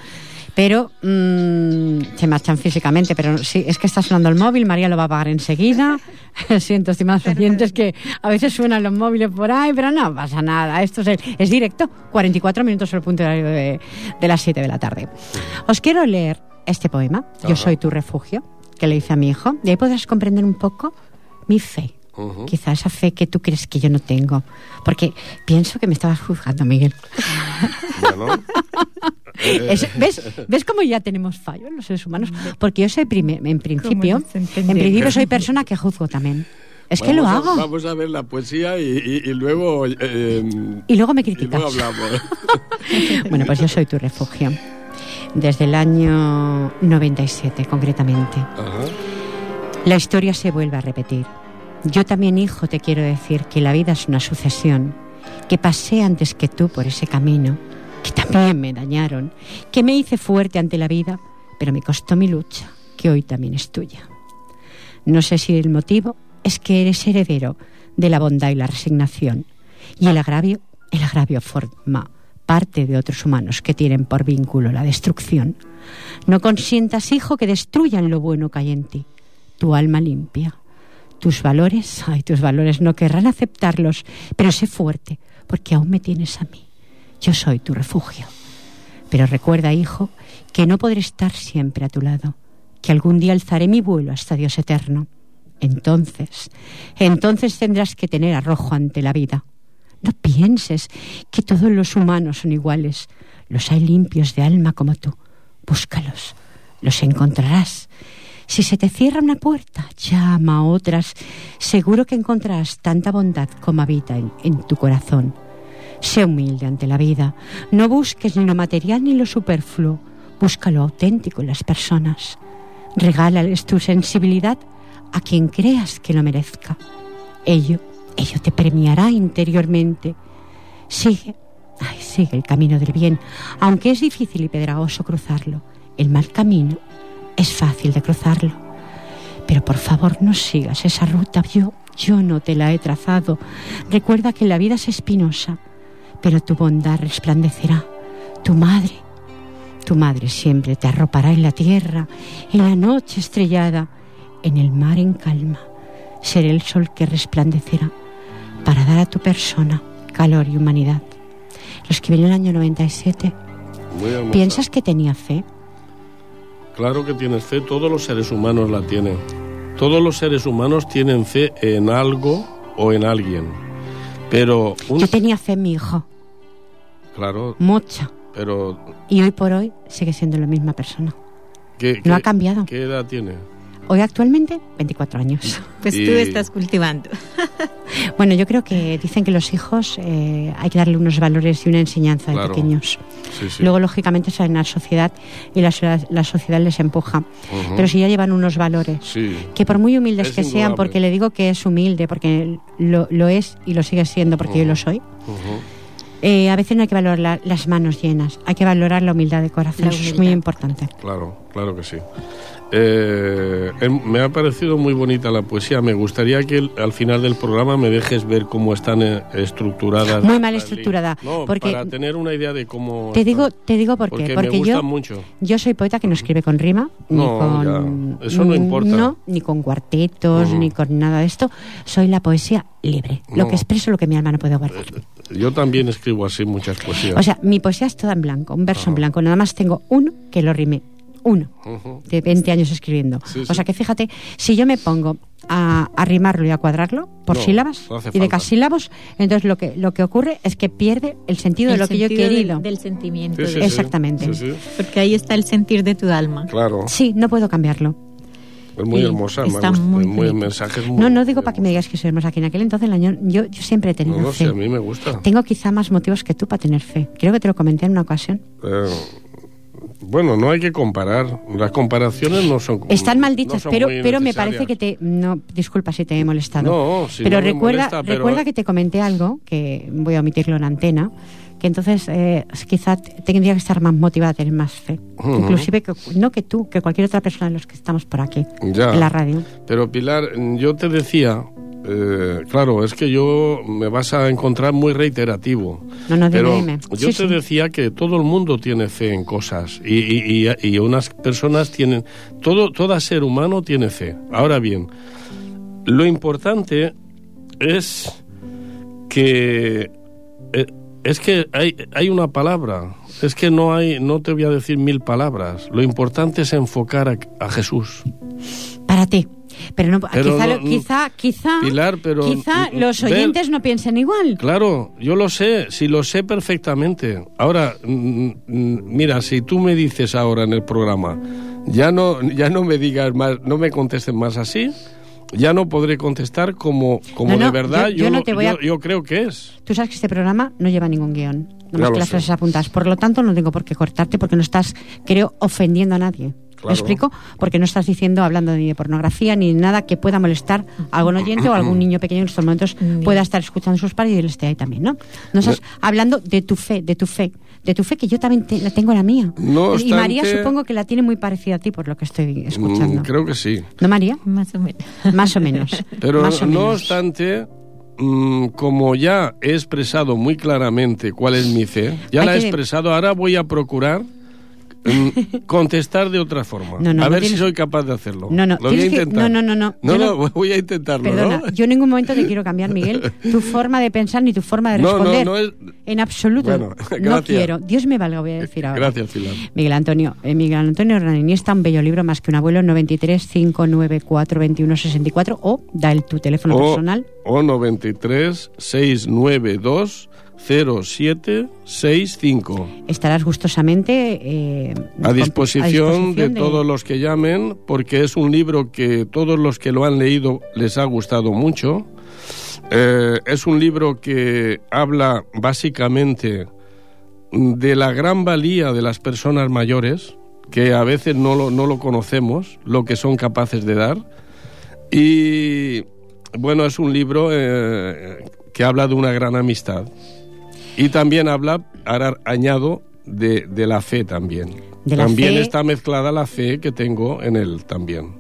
Pero mm, se marchan físicamente, pero sí, es que está sonando el móvil, María lo va a pagar enseguida. Siento, estimados oyentes, que a veces suenan los móviles por ahí, pero no pasa nada. Esto es, el- es directo, 44 minutos sobre el punto horario de, de las 7 de la tarde. Os quiero leer este poema, Yo Ajá. soy tu refugio, que le hice a mi hijo, y ahí podrás comprender un poco mi fe. Ujú. Quizá esa fe que tú crees que yo no tengo. Porque pienso que me estabas juzgando, Miguel. Bueno, Es- ¿ves, ¿Ves cómo ya tenemos fallos los seres humanos? Porque yo soy, en principio, en principio soy persona que juzgo también. Es que lo vamos a- hago. vamos a ver la poesía y, y- y luego... eh, Y luego me y criticas. luego hablamos. Bueno, pues yo soy tu refugio. Desde el año 97, concretamente. Ajá. La historia se vuelve a repetir. Yo también, hijo, te quiero decir que la vida es una sucesión, que pasé antes que tú por ese camino, que también me dañaron, que me hice fuerte ante la vida, pero me costó mi lucha, que hoy también es tuya. No sé si el motivo es que eres heredero de la bondad y la resignación, y el agravio, el agravio forma parte de otros humanos que tienen por vínculo la destrucción. No consientas, hijo, que destruyan lo bueno que hay en ti, tu alma limpia. Tus valores, ay, tus valores no querrán aceptarlos, pero sé fuerte, porque aún me tienes a mí. Yo soy tu refugio. Pero recuerda, hijo, que no podré estar siempre a tu lado, que algún día alzaré mi vuelo hasta Dios eterno. Entonces, entonces tendrás que tener arrojo ante la vida. No pienses que todos los humanos son iguales. Los hay limpios de alma como tú. Búscalos, los encontrarás. Si se te cierra una puerta, llama a otras. Seguro que encontrarás tanta bondad como habita en, en tu corazón. Sé humilde ante la vida. No busques ni lo material ni lo superfluo. Busca lo auténtico en las personas. Regálales tu sensibilidad a quien creas que lo merezca. Ello, ello te premiará interiormente. Sigue, sigue el camino del bien, aunque es difícil y pedregoso cruzarlo. El mal camino es fácil de cruzarlo. Pero por favor no sigas esa ruta. Yo, yo no te la he trazado. Recuerda que la vida es espinosa, pero tu bondad resplandecerá. Tu madre, tu madre siempre te arropará en la tierra, en la noche estrellada, en el mar en calma. Seré el sol que resplandecerá para dar a tu persona calor y humanidad. Lo escribí en el año 97. Muy hermosa. ¿Piensas que tenía fe? Claro que tienes fe, todos los seres humanos la tienen. Todos los seres humanos tienen fe en algo o en alguien. Pero, un- Yo tenía fe en mi hijo, claro, mucha. pero Y hoy por hoy sigue siendo la misma persona. ¿qué, No qué- ha cambiado. ¿Qué edad tiene? Hoy actualmente 24 años. Pues Y- tú estás cultivando. Bueno, yo creo que dicen que los hijos eh, hay que darle unos valores y una enseñanza de Claro. pequeños. Sí, sí. Luego, lógicamente, salen a la sociedad y la, la sociedad les empuja. Ujú. Pero si ya llevan unos valores, Sí, que por muy humildes Es que sean, porque le digo que es humilde, porque lo, lo es y lo sigue siendo, porque yo Ujú. lo soy, ujú. eh, a veces no hay que valorar la- las manos llenas, hay que valorar la humildad de corazón, La eso es humildad. muy importante. claro, claro que sí. Eh, em- me ha parecido muy bonita la poesía. Me gustaría que el- al final del programa me dejes ver cómo están eh, estructuradas. Muy mal estructurada. No, porque- para tener una idea de cómo. Te están. digo, te digo por qué, porque, yo, mucho. yo soy poeta que no escribe con rima, ni No, con... ya, eso no importa. No, ni con cuartetos, Ujú. ni con nada de esto. Soy la poesía libre, lo que expreso, lo que mi alma no puede guardar. Yo también escribo así muchas poesías. O sea, mi poesía es toda en blanco, un verso en blanco. Nada más tengo uno que lo rime. Uno. De 20 años escribiendo. Sí, O sea que fíjate, si yo me pongo a, a rimarlo y a cuadrarlo por No, sílabas no y de falta. casílabos, entonces lo que, lo que ocurre es que pierde el sentido de El lo que yo he sentido del- querido. Del, sentimiento. Sí, sí, de-. Exactamente. Sí, sí. Porque ahí está el sentir de tu alma. Claro, Sí, no puedo cambiarlo. es muy hermosa. me está gusta, muy muy, mensaje es muy No, no digo para que me digas que soy hermosa, que en aquel entonces el año, yo, yo siempre he tenido No, no, fe. a mí me gusta. Tengo quizá más motivos que tú para tener fe. Creo que te lo comenté en una ocasión. Eh, bueno, no hay que comparar. Las comparaciones no son. Están mal dichas, pero, pero me parece que te... No, disculpa si te he molestado. No, si pero no recuerda, molesta, pero- recuerda que te comenté algo, que voy a omitirlo en antena, que entonces eh, quizá tendría que estar más motivada a tener más fe. Inclusive, que, no que tú, que cualquier otra persona de los que estamos por aquí, en la radio. Pero Pilar, yo te decía, eh, claro, es que yo me vas a encontrar muy reiterativo. No, no, dime, pero dime. yo Sí, te sí. decía que todo el mundo tiene fe en cosas y, y- y- y unas personas tienen, todo, todo ser humano tiene fe. Ahora bien, lo importante es que eh, es que hay, hay una palabra, es que no hay, no te voy a decir mil palabras. Lo importante es enfocar a, a Jesús. Para ti. Pero no, Pero quizá, no- quizá, quizá, Pilar, pero- quizá los ver- oyentes no piensen igual. Claro, yo lo sé, sí lo sé perfectamente. Ahora, mm, mm, mira, si tú me dices ahora en el programa, ya no, ya no me digas más, no me contestes más así, ya no podré contestar como, como No, no, de verdad yo- yo, yo no te voy a- yo- creo que es. Tú sabes que este programa no lleva ningún guion, Ya no lo que las sé. frases apuntadas. Por lo tanto, no tengo por qué cortarte porque no estás, creo, ofendiendo a nadie. Claro. ¿Me explico? Porque no estás diciendo, hablando ni de pornografía, ni de nada que pueda molestar a algún oyente o a algún niño pequeño en estos momentos pueda estar escuchando a sus padres y él esté ahí también, ¿no? No estás hablando de tu fe, de tu fe, de tu fe que yo también te- la tengo la mía. No y María supongo que la tiene muy parecida a ti por lo que estoy Mm, escuchando. creo que sí. ¿No, María? Más o menos. Más o menos. Pero Más o no obstante, mm, como ya he expresado muy claramente cuál es mi fe, ya Hay la he que- expresado, ahora voy a procurar contestar de otra forma. No, no, a ver tienes- si soy capaz de hacerlo. No, no, Lo voy a tienes que- intentar. no, no, no, no. No, voy a intentarlo. Perdona, yo en ningún momento te quiero cambiar, Miguel, tu forma de pensar ni tu forma de responder. no es- En absoluto. Bueno, no quiero. Dios me valga, voy a decir ahora. Gracias, Pilar. Miguel Antonio, eh, Miguel Antonio Raniniesta, un bello libro más que un abuelo, 93 594 21 64 o da el tu teléfono O, personal. o 93 692 0765. Estarás gustosamente eh, A disposición, de, disposición todos los que llamen, porque es un libro que todos los que lo han leído les ha gustado mucho. Eh, es un libro que habla básicamente de la gran valía de las personas mayores, que a veces no lo, no lo conocemos, lo que son capaces de dar. Y bueno, es un libro eh, que habla de una gran amistad. Y también habla, ahora añado, de, de la fe también. De la también fe. está mezclada la fe que tengo en él también.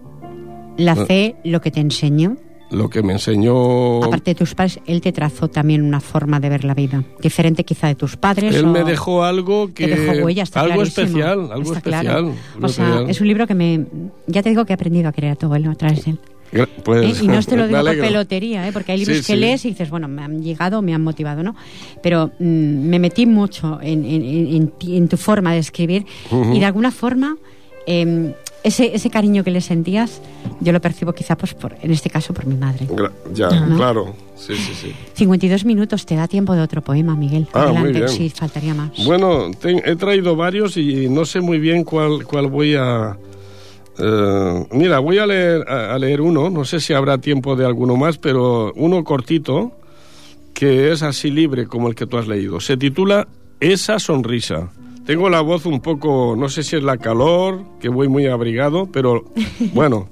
La Ah. fe, lo que te enseñó, Lo que me enseñó... aparte de tus padres, él te trazó también una forma de ver la vida, diferente quizá de tus padres. Él o- me dejó algo que... Te dejó huella, está algo clarísimo. especial, algo Está especial. claro. O sea, especial. es un libro que me... Ya te digo que he aprendido a querer a tu abuelo a través de él. Pues, ¿eh? Y no te lo digo por pelotería, ¿eh? porque hay libros Sí, que sí. lees y dices, bueno, me han llegado, me han motivado, ¿no? Pero mm, me metí mucho en, en- en- en tu forma de escribir y de alguna forma eh, ese, ese cariño que le sentías, yo lo percibo quizá, pues, por, en este caso, por mi madre. Gra- Ya, ¿No? claro. Sí, sí, sí. 52 minutos, te da tiempo de otro poema, Miguel. Ah, muy Adelante, bien. sí, faltaría más. Bueno, te- he traído varios y no sé muy bien cuál, cuál voy a... eh, mira, voy a leer, a, a leer uno, no sé si habrá tiempo de alguno más, pero uno cortito, que es así libre como el que tú has leído. Se titula Esa sonrisa. Tengo la voz un poco, no sé si es la calor, que voy muy abrigado, pero bueno,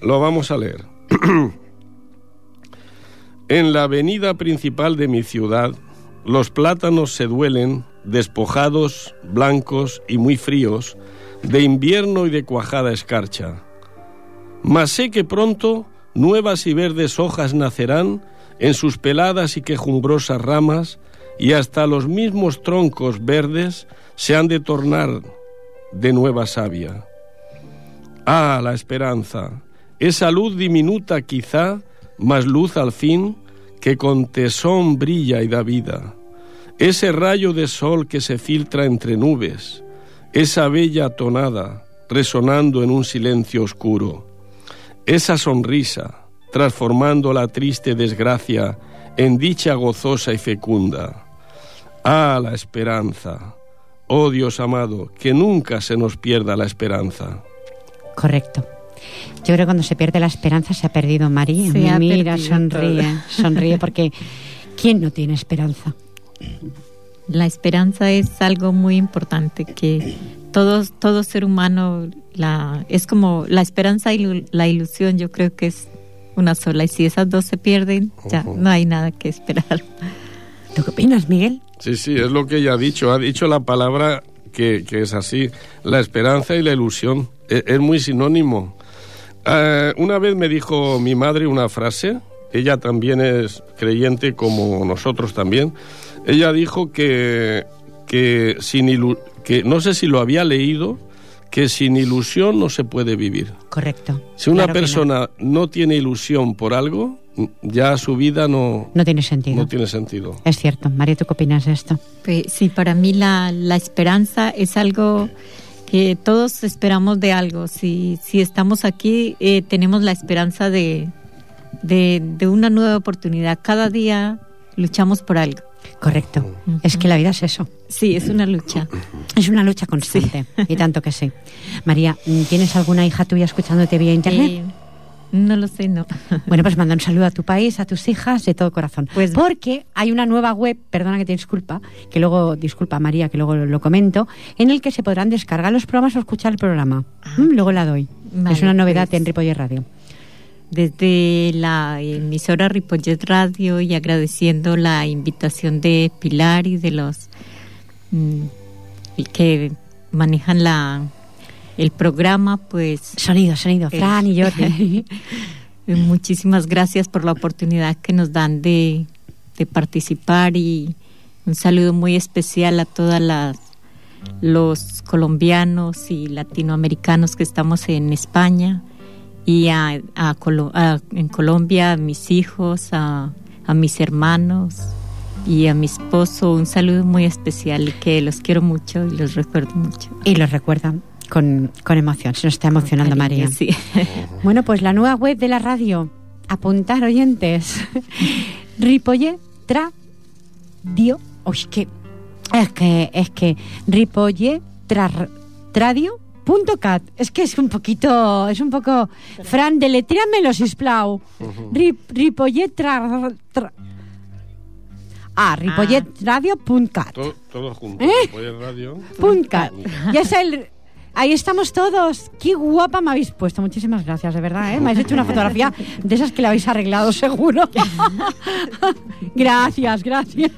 lo vamos a leer. En la avenida principal de mi ciudad, los plátanos se duelen, despojados, blancos y muy fríos, de invierno y de cuajada escarcha. Mas sé que pronto nuevas y verdes hojas nacerán en sus peladas y quejumbrosas ramas, y hasta los mismos troncos verdes se han de tornar de nueva savia. Ah, la esperanza, esa luz diminuta quizá, mas luz al fin, que con tesón brilla y da vida. Ese rayo de sol que se filtra entre nubes, esa bella tonada resonando en un silencio oscuro, esa sonrisa transformando la triste desgracia en dicha gozosa y fecunda. Ah, la esperanza. Oh Dios amado, que nunca se nos pierda la esperanza. Correcto. Yo creo que cuando se pierde la esperanza se ha perdido María. Se Mira, perdido sonríe, todo. sonríe porque ¿quién no tiene esperanza? La esperanza es algo muy importante que todos, todo ser humano la es como la esperanza y la ilusión. Yo creo que es una sola y si esas dos se pierden ya Ujú. no hay nada que esperar. ¿Tú qué opinas, Miguel? Sí, sí, es lo que ella ha dicho. Ha dicho la palabra que, que es así, la esperanza y la ilusión. Es, es muy sinónimo. Eh, una vez me dijo mi madre una frase, ella también es creyente como nosotros también. Ella dijo que, que, sin ilu que no sé si lo había leído, que sin ilusión no se puede vivir. Correcto. Si una Claro persona no. tiene ilusión por algo, ya su vida no, No tiene sentido. no tiene sentido. Es cierto. María, ¿tú qué opinas de esto? Pues, sí, para mí la, la esperanza es algo que todos esperamos de algo. Si, si estamos aquí, eh, tenemos la esperanza de, de, de una nueva oportunidad. Cada día luchamos por algo. Correcto. Es que la vida es eso. Sí, es una lucha. Es una lucha constante. Y tanto que sí. María, ¿tienes alguna hija tuya escuchándote vía internet? Eh, no lo sé, no. Bueno, pues manda un saludo a tu país, a tus hijas, de todo corazón. Pues- Porque hay una nueva web, perdona que te disculpa, que luego, disculpa María, que luego lo, lo comento, en el que se podrán descargar los programas o escuchar el programa. Mm, luego la doy. Vale, es una novedad pues. en Radio. Desde la emisora Ripollet Radio y agradeciendo la invitación de Pilar y de los mm, que manejan la el programa, pues Sonido, sonido. Eh. Fran y Jordi. muchísimas gracias por la oportunidad que nos dan de, de participar y un saludo muy especial a todas las los colombianos y latinoamericanos que estamos en España y a, a Colo- a- en Colombia a mis hijos, a, a mis hermanos y a mi esposo un saludo muy especial y que los quiero mucho y los recuerdo mucho. y los recuerdan con, con emoción. Se nos está emocionando Cariño, María. sí. Bueno, pues la nueva web de la radio. Apuntar oyentes. Ripollet Tradio. Uy, que es que es que Ripollet Tra- Tradio.cat. Es que es un poquito, es un poco Fran, deletréamelo, sisplau. Rip, Ripollet tra, tra- Ah, ripolletradio.cat. Todo, todo junto. ¿Eh? Ya es el. Ahí estamos todos. Qué guapa me habéis puesto. Muchísimas gracias, de verdad. ¿eh? Me habéis hecho una fotografía de esas que la habéis arreglado, seguro. gracias, gracias.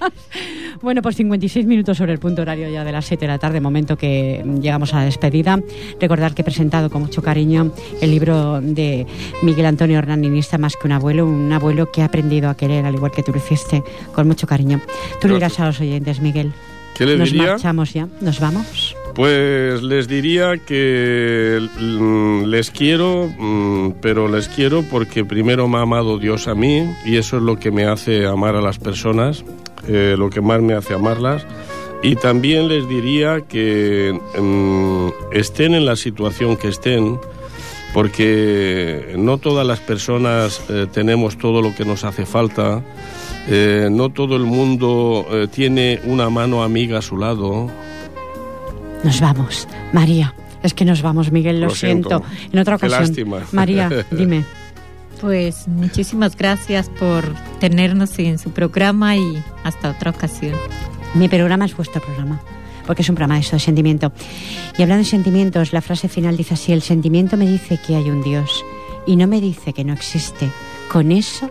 Bueno, pues 56 minutos sobre el punto horario ya de las 7 de la tarde, momento que llegamos a la despedida. Recordar que he presentado con mucho cariño el libro de Miguel Antonio Hernaninista, Más que un abuelo, un abuelo que ha aprendido a querer, al igual que tú lo hiciste, con mucho cariño. Tú le dirás a los oyentes, Miguel. ¿Qué le Nos diría? marchamos ya, nos vamos. Pues les diría que mm, les quiero, mm, pero les quiero porque primero me ha amado Dios a mí y eso es lo que me hace amar a las personas, eh, lo que más me hace amarlas. Y también les diría que mm, estén en la situación que estén, porque no todas las personas eh, tenemos todo lo que nos hace falta, eh, no todo el mundo tiene una mano amiga a su lado. Nos vamos. María, es que nos vamos, Miguel, lo, Lo siento. En otra Qué ocasión. lástima. María, dime. Pues muchísimas gracias por tenernos en su programa y hasta otra ocasión. Mi programa es vuestro programa, porque es un programa de eso, de sentimiento. Y hablando de sentimientos, la frase final dice así, el sentimiento me dice que hay un Dios y no me dice que no existe. Con eso,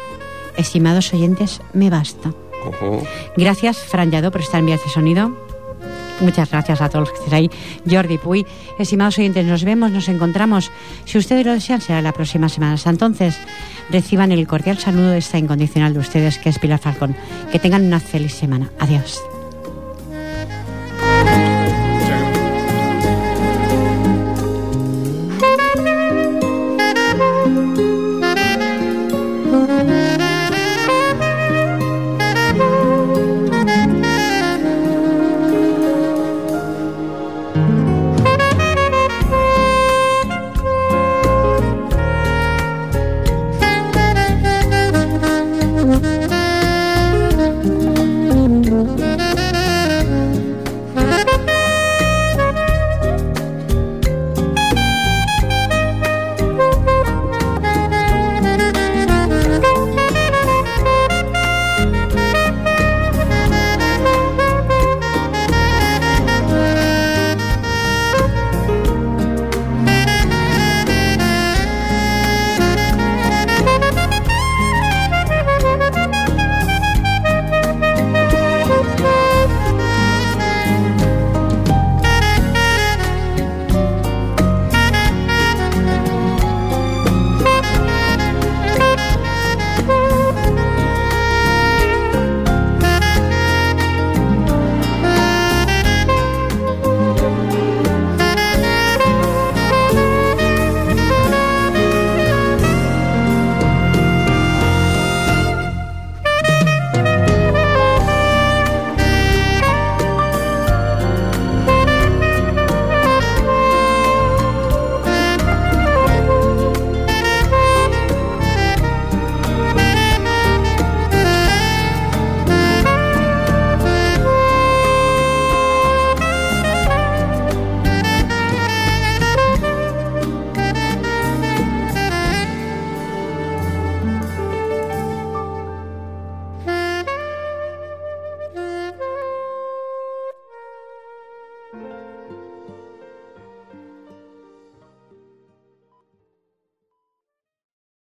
estimados oyentes, me basta. Gracias, Fran Lladó, por estar en Vías de Sonido. Muchas gracias a todos los que estéis ahí. Jordi Puy, estimados oyentes, nos vemos, nos encontramos. Si ustedes lo desean, será la próxima semana. Hasta entonces, reciban el cordial saludo de esta incondicional de ustedes, que es Pilar Falcón. Que tengan una feliz semana. Adiós.